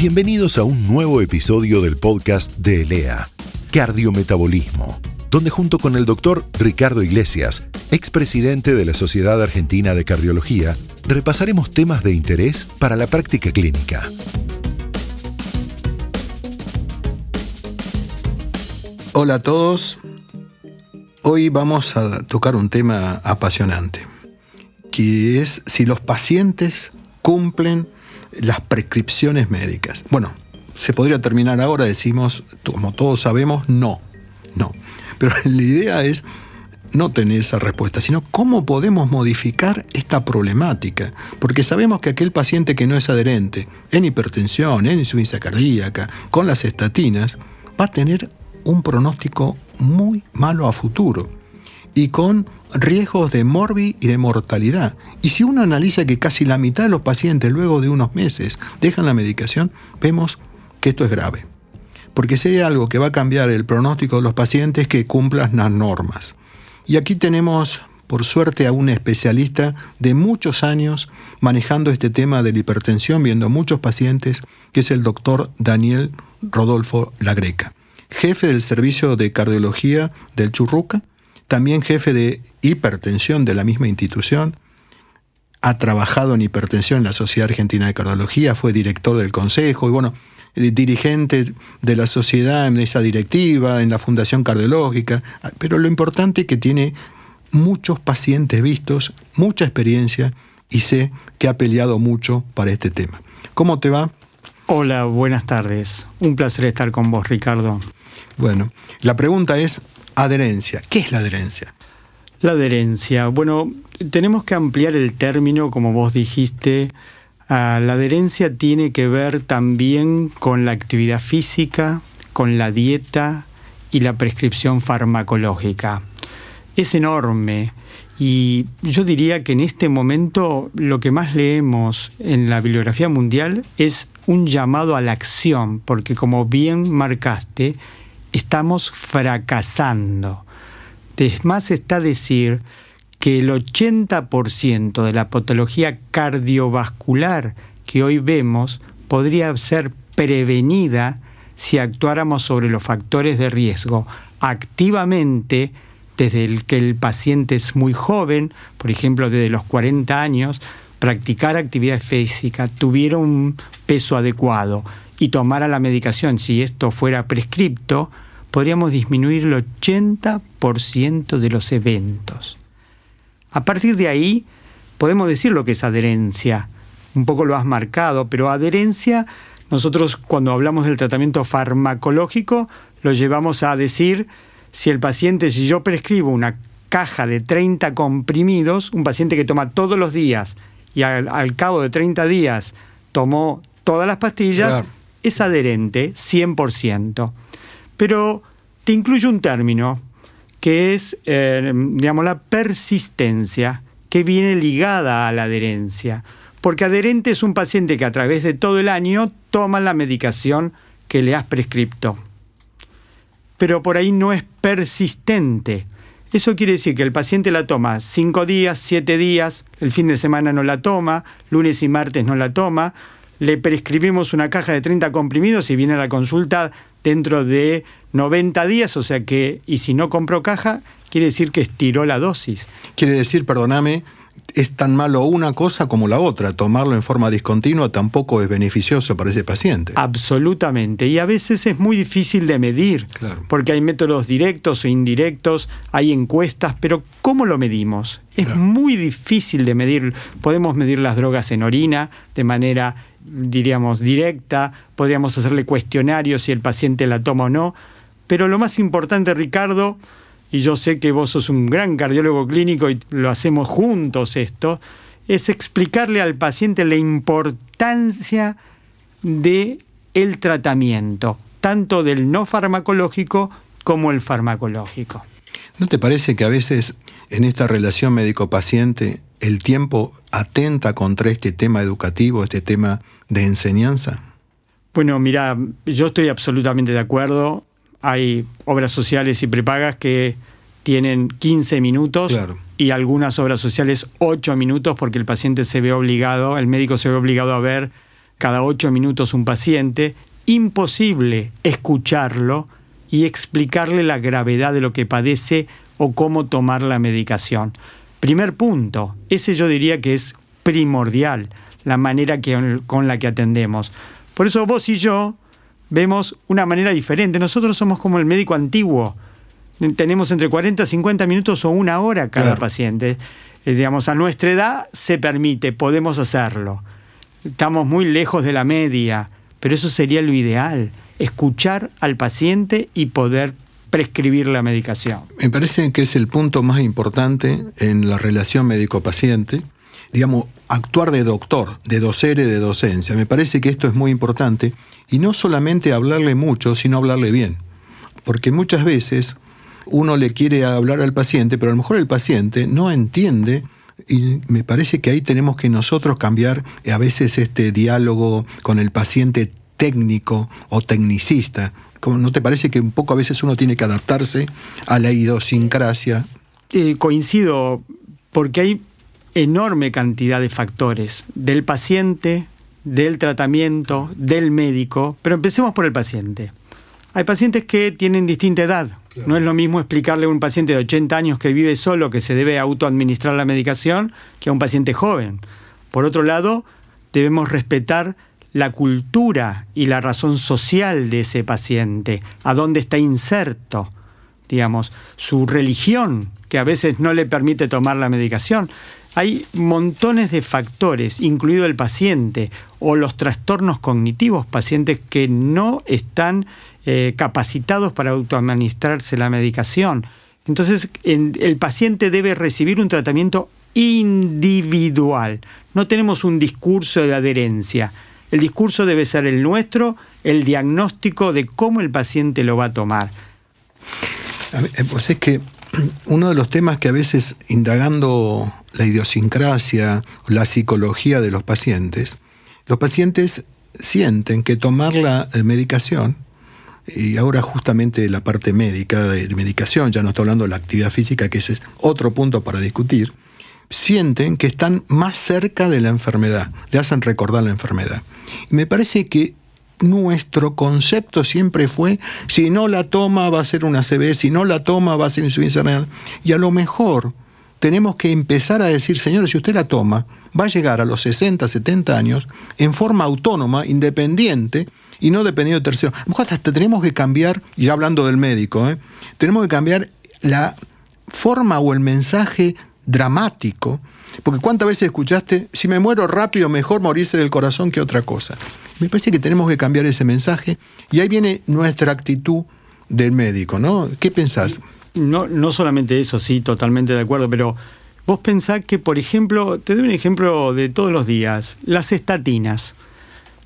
Bienvenidos a un nuevo episodio del podcast de ELEA, Cardiometabolismo, donde junto con el doctor Ricardo Iglesias, expresidente de la Sociedad Argentina de Cardiología, repasaremos temas de interés para la práctica clínica. Hola a todos. Hoy vamos a tocar un tema apasionante, que es si los pacientes cumplen las prescripciones médicas. Bueno, se podría terminar ahora, decimos, como todos sabemos, no, no. Pero la idea es no tener esa respuesta, sino cómo podemos modificar esta problemática. Porque sabemos que aquel paciente que no es adherente en hipertensión, en insuficiencia cardíaca, con las estatinas, va a tener un pronóstico muy malo a futuro y con riesgos de morbi y de mortalidad. Y si uno analiza que casi la mitad de los pacientes luego de unos meses dejan la medicación, vemos que esto es grave. Porque si hay algo que va a cambiar el pronóstico de los pacientes, que cumplan las normas. Y aquí tenemos, por suerte, a un especialista de muchos años manejando este tema de la hipertensión, viendo muchos pacientes, que es el doctor Daniel Rodolfo Lagreca, jefe del servicio de cardiología del Churruca también jefe de hipertensión de la misma institución, ha trabajado en hipertensión en la Sociedad Argentina de Cardiología, fue director del consejo y bueno, eh, dirigente de la sociedad en esa directiva, en la Fundación Cardiológica, pero lo importante es que tiene muchos pacientes vistos, mucha experiencia y sé que ha peleado mucho para este tema. ¿Cómo te va? Hola, buenas tardes. Un placer estar con vos, Ricardo. Bueno, la pregunta es, adherencia. ¿Qué es la adherencia? La adherencia. Bueno, tenemos que ampliar el término, como vos dijiste. Ah, la adherencia tiene que ver también con la actividad física, con la dieta y la prescripción farmacológica. Es enorme y yo diría que en este momento lo que más leemos en la bibliografía mundial es un llamado a la acción, porque como bien marcaste, estamos fracasando. Es más está decir que el 80% de la patología cardiovascular que hoy vemos podría ser prevenida si actuáramos sobre los factores de riesgo activamente desde el que el paciente es muy joven, por ejemplo desde los 40 años, practicar actividad física, tuviera un peso adecuado y tomara la medicación, si esto fuera prescripto, podríamos disminuir el 80% de los eventos. A partir de ahí, podemos decir lo que es adherencia. Un poco lo has marcado, pero adherencia, nosotros cuando hablamos del tratamiento farmacológico, lo llevamos a decir si el paciente, si yo prescribo una caja de 30 comprimidos, un paciente que toma todos los días y al, cabo de 30 días tomó todas las pastillas, es adherente 100%. Pero te incluye un término que es, eh, digamos, la persistencia, que viene ligada a la adherencia. Porque adherente es un paciente que a través de todo el año toma la medicación que le has prescripto. Pero por ahí no es persistente. Eso quiere decir que el paciente la toma cinco días, siete días, el fin de semana no la toma, lunes y martes no la toma, le prescribimos una caja de 30 comprimidos y viene a la consulta dentro de 90 días, o sea que, y si no compró caja, quiere decir que estiró la dosis. Quiere decir, perdóname, es tan malo una cosa como la otra. Tomarlo en forma discontinua tampoco es beneficioso para ese paciente. Absolutamente. Y a veces es muy difícil de medir, porque hay métodos directos o indirectos, hay encuestas, pero ¿cómo lo medimos? Es muy difícil de medir. Podemos medir las drogas en orina de manera diríamos, directa, podríamos hacerle cuestionarios si el paciente la toma o no, pero lo más importante, Ricardo, y yo sé que vos sos un gran cardiólogo clínico y lo hacemos juntos esto, es explicarle al paciente la importancia de el tratamiento, tanto del no farmacológico como el farmacológico. ¿No te parece que a veces en esta relación médico-paciente el tiempo atenta contra este tema educativo, este tema de enseñanza? Bueno, mira, yo estoy absolutamente de acuerdo. Hay obras sociales y prepagas que tienen 15 minutos y algunas obras sociales 8 minutos porque el paciente se ve obligado, el médico se ve obligado a ver cada ocho minutos un paciente, imposible escucharlo y explicarle la gravedad de lo que padece o cómo tomar la medicación. Primer punto, ese yo diría que es primordial, la manera que, con la que atendemos. Por eso vos y yo vemos una manera diferente. Nosotros somos como el médico antiguo. Tenemos entre 40 y 50 minutos o una hora cada paciente. Eh, digamos, a nuestra edad se permite, podemos hacerlo. Estamos muy lejos de la media, pero eso sería lo ideal, escuchar al paciente y poder prescribir la medicación. Me parece que es el punto más importante en la relación médico-paciente, digamos, actuar de doctor, de docere, de docencia. Me parece que esto es muy importante y no solamente hablarle mucho, sino hablarle bien. Porque muchas veces uno le quiere hablar al paciente, pero a lo mejor el paciente no entiende y me parece que ahí tenemos que nosotros cambiar a veces este diálogo con el paciente técnico o tecnicista. ¿No te parece que un poco a veces uno tiene que adaptarse a la idiosincrasia? Eh, coincido, porque hay enorme cantidad de factores del paciente, del tratamiento, del médico, pero empecemos por el paciente. Hay pacientes que tienen distinta edad. No es lo mismo explicarle a un paciente de 80 años que vive solo que se debe autoadministrar la medicación que a un paciente joven. Por otro lado, debemos respetar la cultura y la razón social de ese paciente, a dónde está inserto, digamos, su religión, que a veces no le permite tomar la medicación. Hay montones de factores, incluido el paciente o los trastornos cognitivos, pacientes que no están eh, capacitados para autoadministrarse la medicación. Entonces, el paciente debe recibir un tratamiento individual. No tenemos un discurso de adherencia. El discurso debe ser el nuestro, el diagnóstico de cómo el paciente lo va a tomar. Eh, pues es que uno de los temas que a veces indagando la idiosincrasia, la psicología de los pacientes, los pacientes sienten que tomar la eh, medicación y ahora justamente la parte médica, de, medicación, ya no estoy hablando de la actividad física, que ese es otro punto para discutir, sienten que están más cerca de la enfermedad, le hacen recordar la enfermedad. Y me parece que nuestro concepto siempre fue, si no la toma va a ser una CB, si no la toma va a ser insuficiencia renal. Y a lo mejor tenemos que empezar a decir, señores, si usted la toma, va a llegar a los 60, 70 años en forma autónoma, independiente, y no dependiendo de terceros. A lo mejor hasta tenemos que cambiar, ya hablando del médico, ¿eh? tenemos que cambiar la forma o el mensaje dramático, porque cuántas veces escuchaste, si me muero rápido, mejor morirse del corazón que otra cosa. Me parece que tenemos que cambiar ese mensaje y ahí viene nuestra actitud del médico, ¿no? ¿Qué pensás? No, no solamente eso, sí, totalmente de acuerdo, pero vos pensás que, por ejemplo, te doy un ejemplo de todos los días, las estatinas.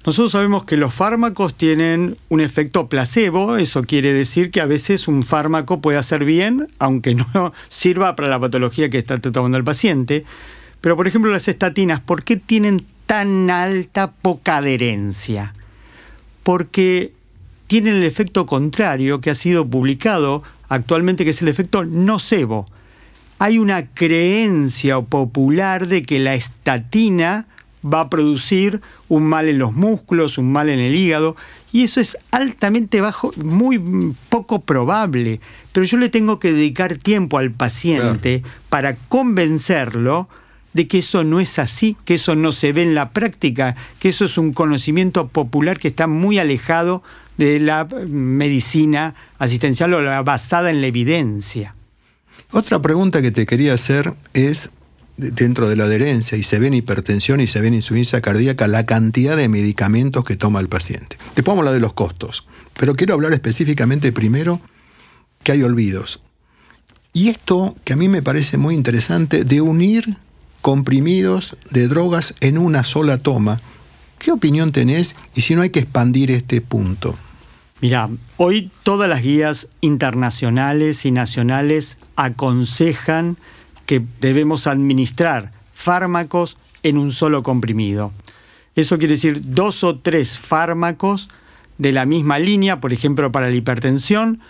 Nosotros sabemos que los fármacos tienen un efecto placebo, eso quiere decir que a veces un fármaco puede hacer bien, aunque no sirva para la patología que está tomando el paciente. Pero por ejemplo las estatinas, ¿por qué tienen tan alta poca adherencia? Porque tienen el efecto contrario que ha sido publicado actualmente, que es el efecto nocebo. Hay una creencia popular de que la estatina va a producir un mal en los músculos, un mal en el hígado, y eso es altamente bajo, muy poco probable. Pero yo le tengo que dedicar tiempo al paciente para convencerlo de que eso no es así, que eso no se ve en la práctica, que eso es un conocimiento popular que está muy alejado de la medicina asistencial o la basada en la evidencia. Otra pregunta que te quería hacer es dentro de la adherencia y se ve en hipertensión y se ve en insuficiencia cardíaca la cantidad de medicamentos que toma el paciente. Después vamos a hablar de los costos, pero quiero hablar específicamente primero que hay olvidos. Y esto que a mí me parece muy interesante de unir comprimidos de drogas en una sola toma. ¿Qué opinión tenés y si no hay que expandir este punto? Mira, hoy todas las guías internacionales y nacionales aconsejan que debemos administrar fármacos en un solo comprimido. Eso quiere decir dos o tres fármacos de la misma línea, por ejemplo, para la hipertensión,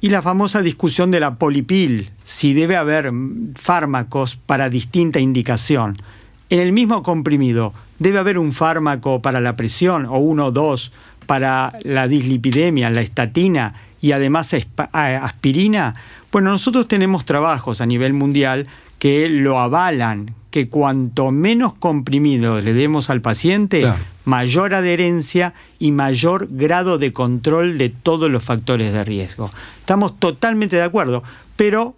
y la famosa discusión de la polipil, si debe haber fármacos para distinta indicación. en el mismo comprimido debe haber un fármaco para la presión o uno o dos para la dislipidemia, la estatina y además aspirina. Bueno, nosotros tenemos trabajos a nivel mundial que lo avalan, que cuanto menos comprimido le demos al paciente, mayor adherencia y mayor grado de control de todos los factores de riesgo. Estamos totalmente de acuerdo, pero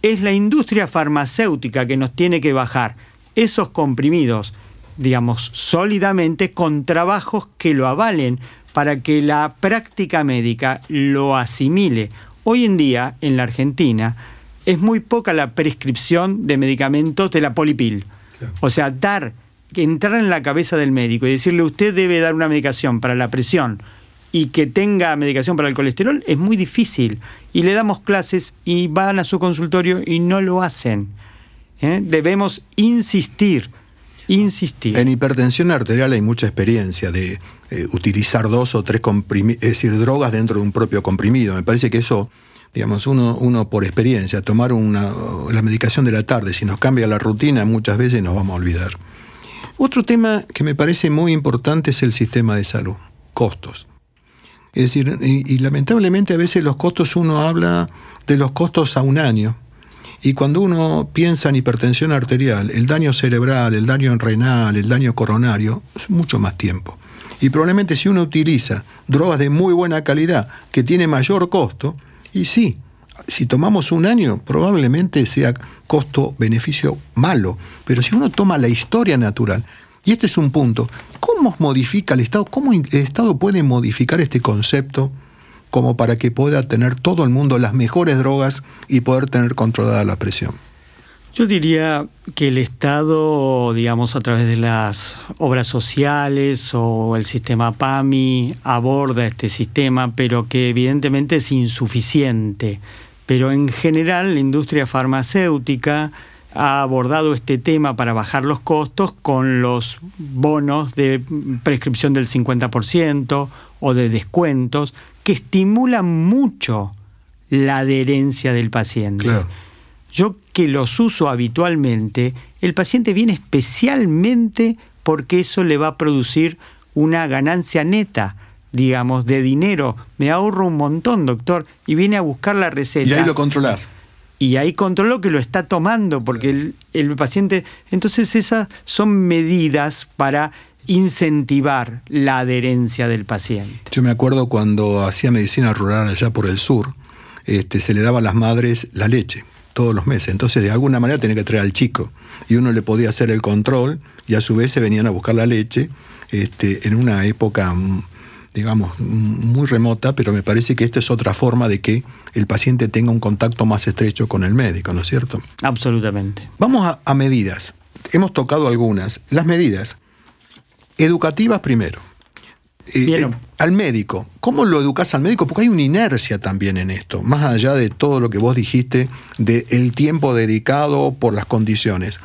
es la industria farmacéutica que nos tiene que bajar esos comprimidos, digamos, sólidamente con trabajos que lo avalen para que la práctica médica lo asimile. Hoy en día, en la Argentina, es muy poca la prescripción de medicamentos de la polipil. O sea, dar, entrar en la cabeza del médico y decirle usted debe dar una medicación para la presión y que tenga medicación para el colesterol es muy difícil. Y le damos clases y van a su consultorio y no lo hacen. ¿eh? Debemos insistir, insistir. En hipertensión arterial hay mucha experiencia de eh, utilizar dos o tres es decir, drogas dentro de un propio comprimido. Me parece que eso digamos, uno, uno por experiencia, tomar una, la medicación de la tarde, si nos cambia la rutina, muchas veces nos vamos a olvidar. Otro tema que me parece muy importante es el sistema de salud, costos. Es decir, y, lamentablemente a veces los costos uno habla de los costos a un año. Y cuando uno piensa en hipertensión arterial, el daño cerebral, el daño renal, el daño coronario, es mucho más tiempo. Y probablemente si uno utiliza drogas de muy buena calidad, que tiene mayor costo, y sí, si tomamos un año, probablemente sea costo-beneficio malo, pero si uno toma la historia natural, y este es un punto, ¿cómo modifica el Estado? ¿Cómo el Estado puede modificar este concepto como para que pueda tener todo el mundo las mejores drogas y poder tener controlada la presión? Yo diría que el Estado, digamos, a través de las obras sociales o el sistema PAMI aborda este sistema, pero que evidentemente es insuficiente. Pero en general la industria farmacéutica ha abordado este tema para bajar los costos con los bonos de prescripción del 50% o de descuentos que estimulan mucho la adherencia del paciente. Yo que los uso habitualmente, el paciente viene especialmente porque eso le va a producir una ganancia neta, digamos, de dinero. Me ahorro un montón, doctor, y viene a buscar la receta. Y ahí lo controlás. Y ahí controlo que lo está tomando, porque el, el paciente... Entonces esas son medidas para incentivar la adherencia del paciente. Yo me acuerdo cuando hacía medicina rural allá por el sur, este, se le daba a las madres la leche todos los meses. Entonces, de alguna manera tenía que traer al chico. Y uno le podía hacer el control y a su vez se venían a buscar la leche este, en una época, mm, digamos, muy remota, pero me parece que esta es otra forma de que el paciente tenga un contacto más estrecho con el médico, ¿no es cierto? Absolutamente. Vamos a medidas. Hemos tocado algunas. Las medidas. Educativas primero. Eh, eh, al médico, ¿cómo lo educas al médico? Porque hay una inercia también en esto, más allá de todo lo que vos dijiste, del tiempo dedicado por las condiciones.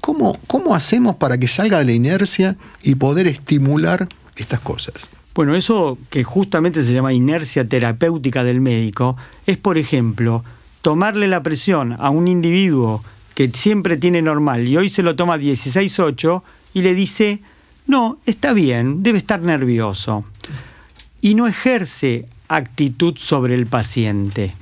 ¿Cómo, ¿Cómo hacemos para que salga de la inercia y poder estimular estas cosas? Bueno, eso que justamente se llama inercia terapéutica del médico es, por ejemplo, tomarle la presión a un individuo que siempre tiene normal y hoy se lo toma 16-8 y le dice, no, está bien, debe estar nervioso. Y no ejerce actitud sobre el paciente.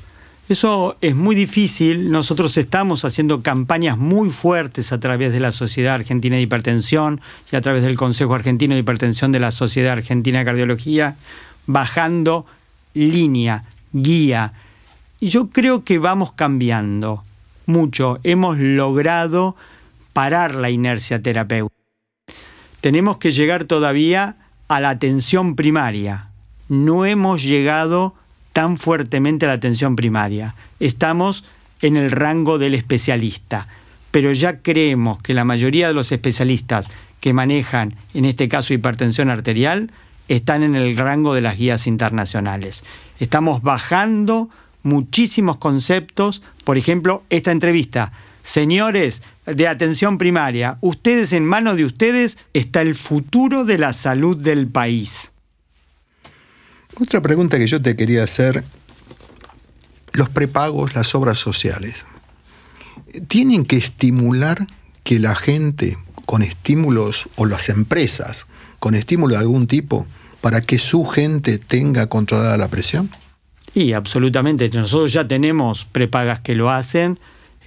Eso es muy difícil. Nosotros estamos haciendo campañas muy fuertes a través de la Sociedad Argentina de Hipertensión y a través del Consejo Argentino de Hipertensión de la Sociedad Argentina de Cardiología, bajando línea, guía. Y yo creo que vamos cambiando mucho. Hemos logrado parar la inercia terapéutica tenemos que llegar todavía a la atención primaria. No hemos llegado tan fuertemente a la atención primaria. Estamos en el rango del especialista, pero ya creemos que la mayoría de los especialistas que manejan, en este caso, hipertensión arterial, están en el rango de las guías internacionales. Estamos bajando muchísimos conceptos, por ejemplo, esta entrevista. Señores, de atención primaria. Ustedes, en manos de ustedes, está el futuro de la salud del país. Otra pregunta que yo te quería hacer, los prepagos, las obras sociales, ¿tienen que estimular que la gente con estímulos, o las empresas, con estímulo de algún tipo, para que su gente tenga controlada la presión? Y absolutamente, nosotros ya tenemos prepagas que lo hacen,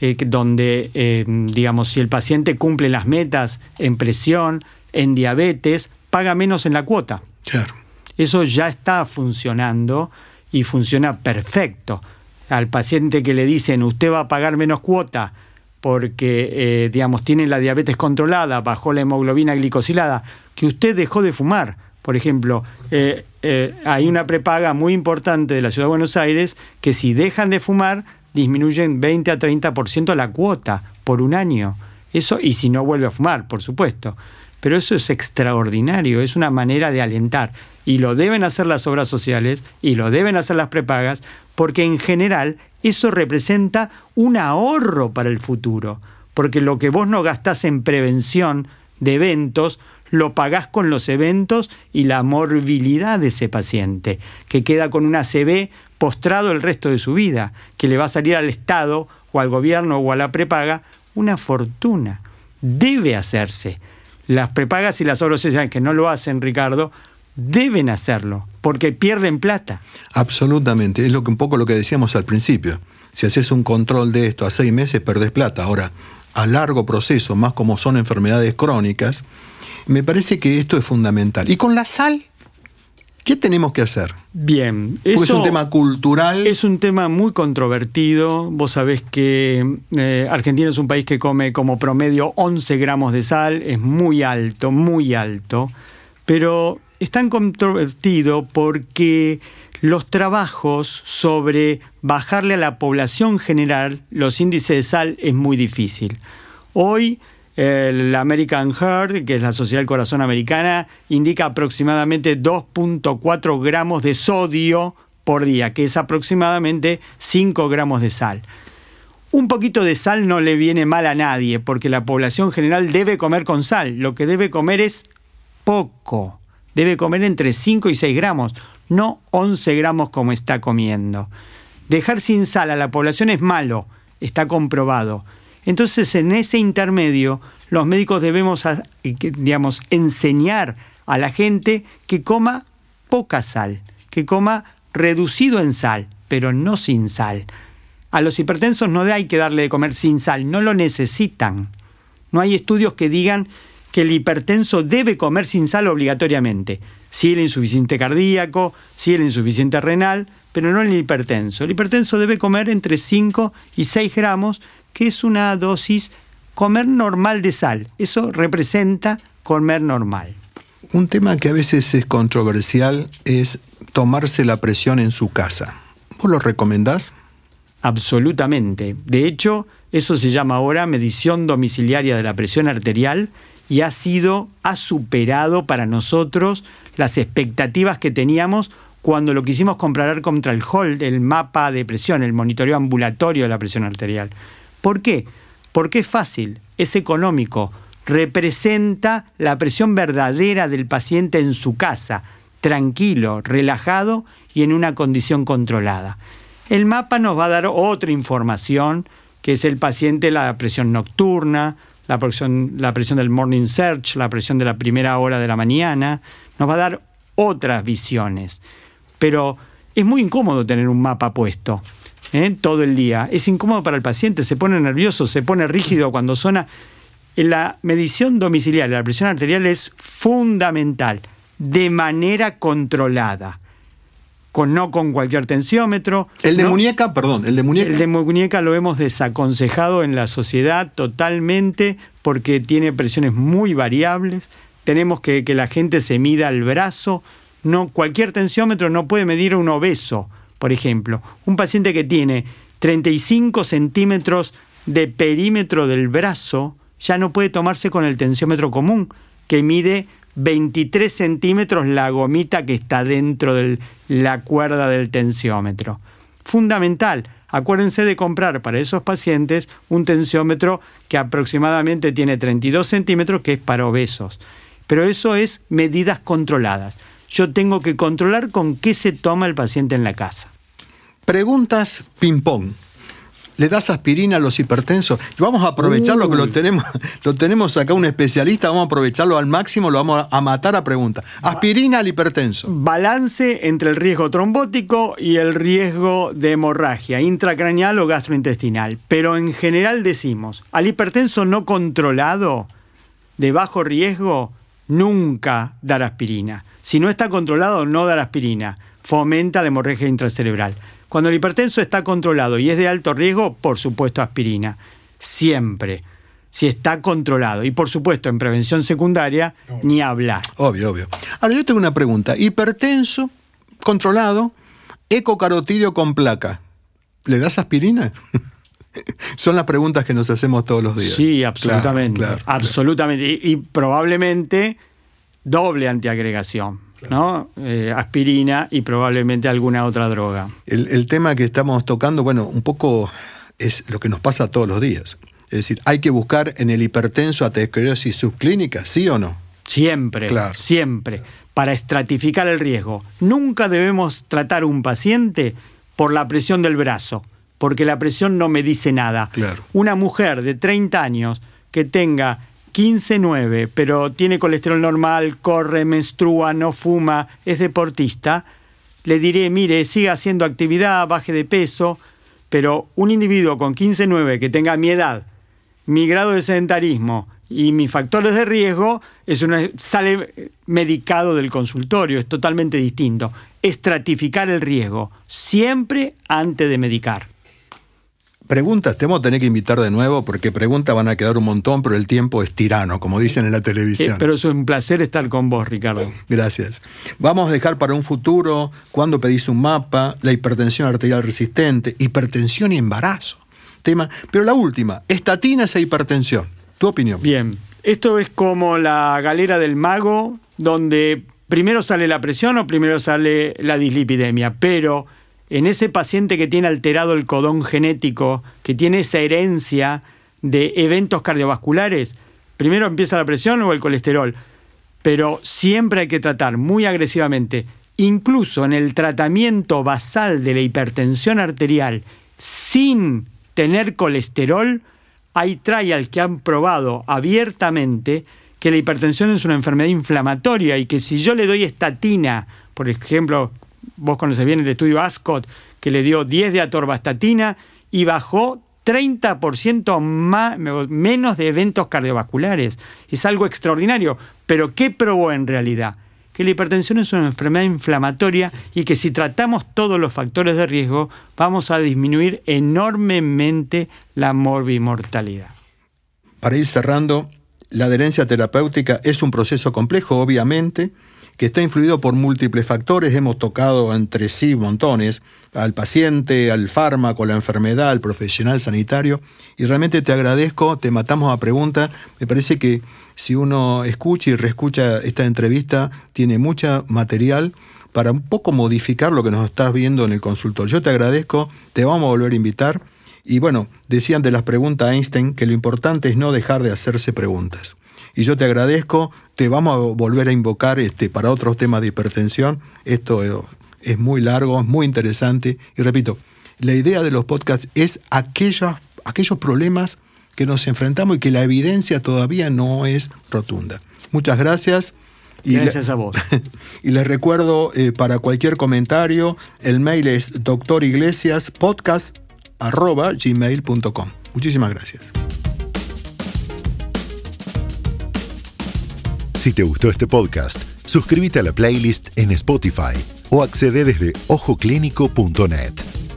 eh, donde, eh, digamos, si el paciente cumple las metas en presión, en diabetes, paga menos en la cuota. Claro. Eso ya está funcionando y funciona perfecto. Al paciente que le dicen usted va a pagar menos cuota porque, eh, digamos, tiene la diabetes controlada, bajó la hemoglobina glicosilada, que usted dejó de fumar. Por ejemplo, eh, eh, hay una prepaga muy importante de la Ciudad de Buenos Aires que si dejan de fumar disminuyen 20 a 30% la cuota por un año. Eso, y si no vuelve a fumar, por supuesto. Pero eso es extraordinario, es una manera de alentar. Y lo deben hacer las obras sociales y lo deben hacer las prepagas, porque en general eso representa un ahorro para el futuro. Porque lo que vos no gastás en prevención de eventos, lo pagás con los eventos y la morbilidad de ese paciente, que queda con una CB postrado el resto de su vida, que le va a salir al Estado o al gobierno o a la prepaga una fortuna. Debe hacerse las prepagas y las obras sociales que no lo hacen, Ricardo, deben hacerlo, porque pierden plata. Absolutamente, es lo que un poco lo que decíamos al principio. Si haces un control de esto a seis meses, perdés plata. Ahora, a largo proceso, más como son enfermedades crónicas, me parece que esto es fundamental. ¿Y con la sal? ¿Qué tenemos que hacer? Bien, eso es un tema cultural. Es un tema muy controvertido. Vos sabés que eh, Argentina es un país que come como promedio 11 gramos de sal, es muy alto, muy alto. Pero es tan controvertido porque los trabajos sobre bajarle a la población general los índices de sal es muy difícil. Hoy el American Heart, que es la Sociedad del Corazón Americana, indica aproximadamente 2.4 gramos de sodio por día, que es aproximadamente 5 gramos de sal. Un poquito de sal no le viene mal a nadie, porque la población general debe comer con sal. Lo que debe comer es poco. Debe comer entre 5 y 6 gramos, no 11 gramos como está comiendo. Dejar sin sal a la población es malo, está comprobado. Entonces, en ese intermedio, los médicos debemos, digamos, enseñar a la gente que coma poca sal, que coma reducido en sal, pero no sin sal. A los hipertensos no hay que darle de comer sin sal, no lo necesitan. No hay estudios que digan que el hipertenso debe comer sin sal obligatoriamente. Sí el insuficiente cardíaco, sí el insuficiente renal, pero no el hipertenso. El hipertenso debe comer entre 5 y 6 gramos que es una dosis comer normal de sal. Eso representa comer normal. Un tema que a veces es controversial es tomarse la presión en su casa. ¿Vos lo recomendás? Absolutamente. De hecho, eso se llama ahora medición domiciliaria de la presión arterial y ha sido, ha superado para nosotros las expectativas que teníamos cuando lo quisimos comparar contra el HOLD, el mapa de presión, el monitoreo ambulatorio de la presión arterial. ¿Por qué? Porque es fácil, es económico, representa la presión verdadera del paciente en su casa, tranquilo, relajado y en una condición controlada. El mapa nos va a dar otra información, que es el paciente, la presión nocturna, la presión, la presión del morning search, la presión de la primera hora de la mañana, nos va a dar otras visiones. Pero es muy incómodo tener un mapa puesto. ¿Eh? todo el día. Es incómodo para el paciente, se pone nervioso, se pone rígido cuando suena. La medición domiciliaria, la presión arterial es fundamental, de manera controlada. Con, no con cualquier tensiómetro. El de muñeca, perdón, el de muñeca. El de muñeca lo hemos desaconsejado en la sociedad totalmente porque tiene presiones muy variables. Tenemos que que la gente se mida el brazo. No, cualquier tensiómetro no puede medir a un obeso por ejemplo, un paciente que tiene 35 centímetros de perímetro del brazo ya no puede tomarse con el tensiómetro común, que mide 23 centímetros la gomita que está dentro de la cuerda del tensiómetro. Fundamental, acuérdense de comprar para esos pacientes un tensiómetro que aproximadamente tiene 32 centímetros, que es para obesos. Pero eso es medidas controladas yo tengo que controlar con qué se toma el paciente en la casa. Preguntas ping-pong. ¿Le das aspirina a los hipertensos? Vamos a aprovecharlo que lo tenemos, lo tenemos acá un especialista, vamos a aprovecharlo al máximo, lo vamos a matar a pregunta. Aspirina al hipertenso. Balance entre el riesgo trombótico y el riesgo de hemorragia intracraneal o gastrointestinal. Pero en general decimos, al hipertenso no controlado, de bajo riesgo, nunca dar aspirina. Si no está controlado, no dar aspirina. Fomenta la hemorragia intracerebral. Cuando el hipertenso está controlado y es de alto riesgo, por supuesto aspirina. Siempre. Si está controlado. Y por supuesto, en prevención secundaria, ni hablar. Obvio, obvio. Ahora yo tengo una pregunta. Hipertenso, controlado, ecocarotidio con placa. ¿Le das aspirina? Son las preguntas que nos hacemos todos los días. Sí, absolutamente. absolutamente. y probablemente doble antiagregación. ¿no? Eh, aspirina y probablemente alguna otra droga. El, tema que estamos tocando, bueno, un poco es lo que nos pasa todos los días. Es decir, hay que buscar en el hipertenso aterosclerosis subclínica, ¿sí o no? Siempre, siempre, para estratificar el riesgo. Nunca debemos tratar un paciente por la presión del brazo, porque la presión no me dice nada. Claro. Una mujer de 30 años que tenga 15-9, pero tiene colesterol normal, corre, menstrua, no fuma, es deportista, le diré, mire, siga haciendo actividad, baje de peso, pero un individuo con 15-9 que tenga mi edad, mi grado de sedentarismo y mis factores de riesgo, es una, sale medicado del consultorio, es totalmente distinto. Estratificar el riesgo, siempre antes de medicar. Preguntas, te vamos a tener que invitar de nuevo porque preguntas van a quedar un montón, pero el tiempo es tirano, como dicen en la televisión. Eh, pero es un placer estar con vos, Ricardo. Gracias. Vamos a dejar para un futuro cuando pedís un mapa, la hipertensión arterial resistente, hipertensión y embarazo. Tema, pero la última, estatinas e hipertensión. ¿Tu opinión? Bien, esto es como la galera del mago, donde primero sale la presión o primero sale la dislipidemia, pero en ese paciente que tiene alterado el codón genético, que tiene esa herencia de eventos cardiovasculares, primero empieza la presión o el colesterol, pero siempre hay que tratar muy agresivamente, incluso en el tratamiento basal de la hipertensión arterial, sin tener colesterol, hay trials que han probado abiertamente que la hipertensión es una enfermedad inflamatoria y que si yo le doy estatina, por ejemplo, vos conoces bien el estudio ASCOT, que le dio 10 de atorvastatina y bajó 30% más, menos de eventos cardiovasculares. Es algo extraordinario. Pero ¿qué probó en realidad? Que la hipertensión es una enfermedad inflamatoria y que si tratamos todos los factores de riesgo vamos a disminuir enormemente la morbimortalidad. Para ir cerrando, la adherencia terapéutica es un proceso complejo, obviamente, que está influido por múltiples factores, hemos tocado entre sí montones, al paciente, al fármaco, la enfermedad, al profesional sanitario, y realmente te agradezco, te matamos a pregunta, me parece que si uno escucha y reescucha esta entrevista, tiene mucho material para un poco modificar lo que nos estás viendo en el consultorio. Yo te agradezco, te vamos a volver a invitar. Y bueno, decían de las preguntas Einstein que lo importante es no dejar de hacerse preguntas y yo te agradezco, te vamos a volver a invocar este, para otros temas de hipertensión. Esto es muy largo, es muy interesante y repito, la idea de los podcasts es aquellos, aquellos problemas que nos enfrentamos y que la evidencia todavía no es rotunda. Muchas gracias. Y Gracias a vos. y les recuerdo, eh, para cualquier comentario, el mail es doctoriglesiaspodcast.gmail.com. Muchísimas gracias. Si te gustó este podcast, suscríbete a la playlist en Spotify o accede desde ojoclínico.net.